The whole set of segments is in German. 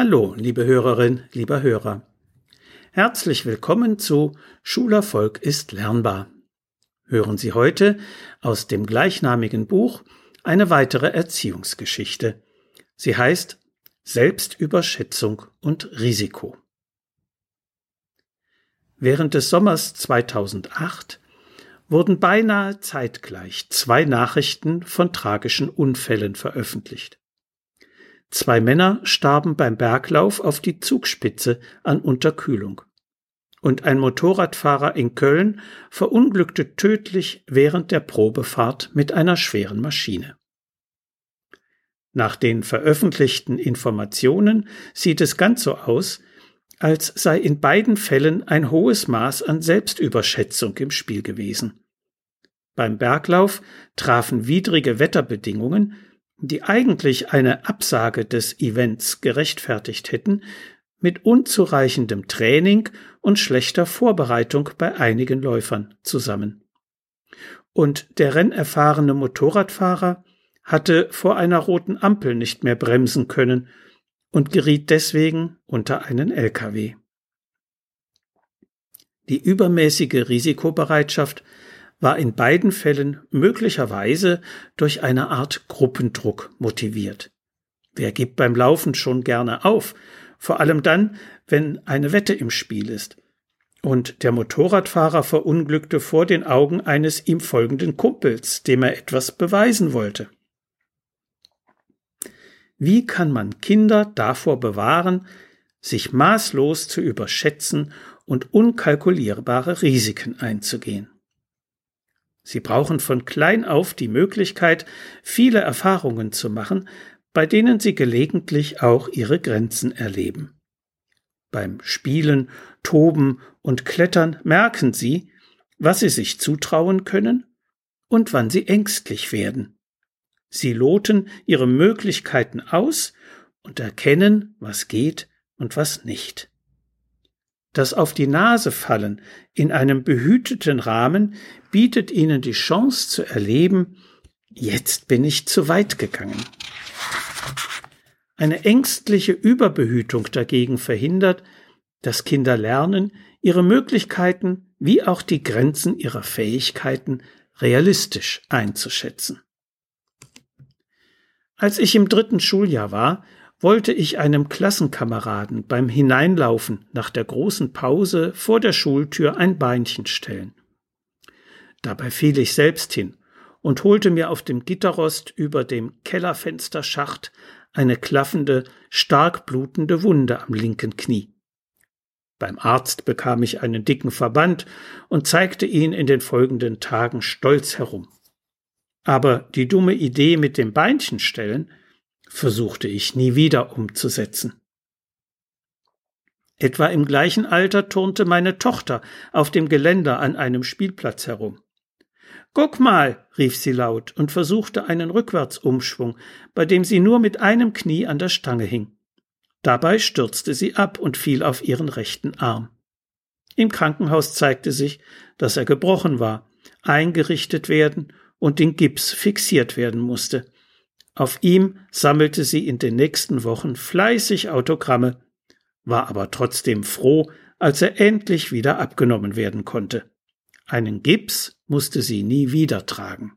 Hallo, liebe Hörerin, lieber Hörer. Herzlich willkommen zu Schulerfolg ist lernbar. Hören Sie heute aus dem gleichnamigen Buch eine weitere Erziehungsgeschichte. Sie heißt Selbstüberschätzung und Risiko. Während des Sommers 2008 wurden beinahe zeitgleich zwei Nachrichten von tragischen Unfällen veröffentlicht. Zwei Männer starben beim Berglauf auf die Zugspitze an Unterkühlung. Und ein Motorradfahrer in Köln verunglückte tödlich während der Probefahrt mit einer schweren Maschine. Nach den veröffentlichten Informationen sieht es ganz so aus, als sei in beiden Fällen ein hohes Maß an Selbstüberschätzung im Spiel gewesen. Beim Berglauf trafen widrige Wetterbedingungen die eigentlich eine Absage des Events gerechtfertigt hätten, mit unzureichendem Training und schlechter Vorbereitung bei einigen Läufern zusammen. Und der rennerfahrene Motorradfahrer hatte vor einer roten Ampel nicht mehr bremsen können und geriet deswegen unter einen LKW. Die übermäßige Risikobereitschaft war in beiden Fällen möglicherweise durch eine Art Gruppendruck motiviert. Wer gibt beim Laufen schon gerne auf, vor allem dann, wenn eine Wette im Spiel ist. Und der Motorradfahrer verunglückte vor den Augen eines ihm folgenden Kumpels, dem er etwas beweisen wollte. Wie kann man Kinder davor bewahren, sich maßlos zu überschätzen und unkalkulierbare Risiken einzugehen? Sie brauchen von klein auf die Möglichkeit, viele Erfahrungen zu machen, bei denen sie gelegentlich auch ihre Grenzen erleben. Beim Spielen, Toben und Klettern merken sie, was sie sich zutrauen können und wann sie ängstlich werden. Sie loten ihre Möglichkeiten aus und erkennen, was geht und was nicht. Das auf die Nase fallen in einem behüteten Rahmen bietet ihnen die Chance zu erleben, jetzt bin ich zu weit gegangen. Eine ängstliche Überbehütung dagegen verhindert, dass Kinder lernen, ihre Möglichkeiten wie auch die Grenzen ihrer Fähigkeiten realistisch einzuschätzen. Als ich im dritten Schuljahr war, wollte ich einem Klassenkameraden beim Hineinlaufen nach der großen Pause vor der Schultür ein Beinchen stellen. Dabei fiel ich selbst hin und holte mir auf dem Gitterrost über dem Kellerfensterschacht eine klaffende, stark blutende Wunde am linken Knie. Beim Arzt bekam ich einen dicken Verband und zeigte ihn in den folgenden Tagen stolz herum. Aber die dumme Idee mit dem Beinchen stellen versuchte ich nie wieder umzusetzen. Etwa im gleichen Alter turnte meine Tochter auf dem Geländer an einem Spielplatz herum. Guck mal, rief sie laut und versuchte einen Rückwärtsumschwung, bei dem sie nur mit einem Knie an der Stange hing. Dabei stürzte sie ab und fiel auf ihren rechten Arm. Im Krankenhaus zeigte sich, dass er gebrochen war, eingerichtet werden und in Gips fixiert werden musste. Auf ihm sammelte sie in den nächsten Wochen fleißig Autogramme, war aber trotzdem froh, als er endlich wieder abgenommen werden konnte. Einen Gips musste sie nie wieder tragen.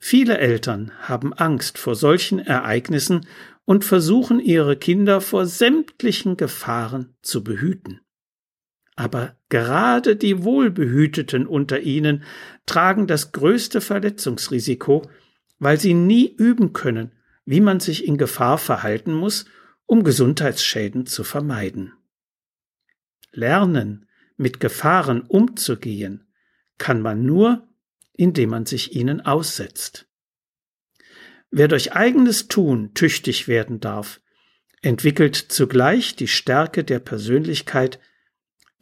Viele Eltern haben Angst vor solchen Ereignissen und versuchen ihre Kinder vor sämtlichen Gefahren zu behüten. Aber gerade die Wohlbehüteten unter ihnen tragen das größte Verletzungsrisiko, weil sie nie üben können, wie man sich in Gefahr verhalten muss, um Gesundheitsschäden zu vermeiden. Lernen, mit Gefahren umzugehen, kann man nur, indem man sich ihnen aussetzt. Wer durch eigenes Tun tüchtig werden darf, entwickelt zugleich die Stärke der Persönlichkeit,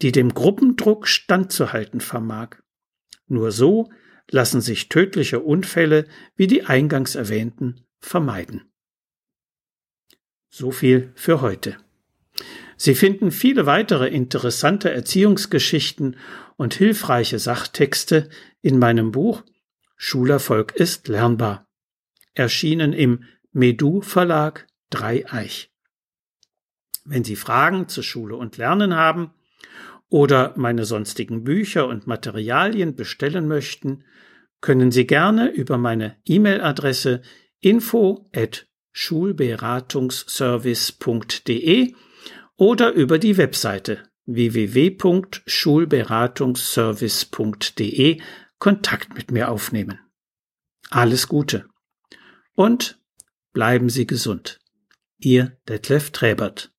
die dem Gruppendruck standzuhalten vermag. Nur so lassen sich tödliche Unfälle wie die eingangs erwähnten vermeiden. So viel für heute. Sie finden viele weitere interessante Erziehungsgeschichten und hilfreiche Sachtexte in meinem Buch Schulerfolg ist lernbar, erschienen im Medu Verlag Dreieich. Wenn Sie Fragen zu Schule und Lernen haben oder meine sonstigen Bücher und Materialien bestellen möchten, können Sie gerne über meine E-Mail-Adresse info at schulberatungsservice.de oder über die Webseite www.schulberatungsservice.de Kontakt mit mir aufnehmen. Alles Gute und bleiben Sie gesund. Ihr Detlef Träbert.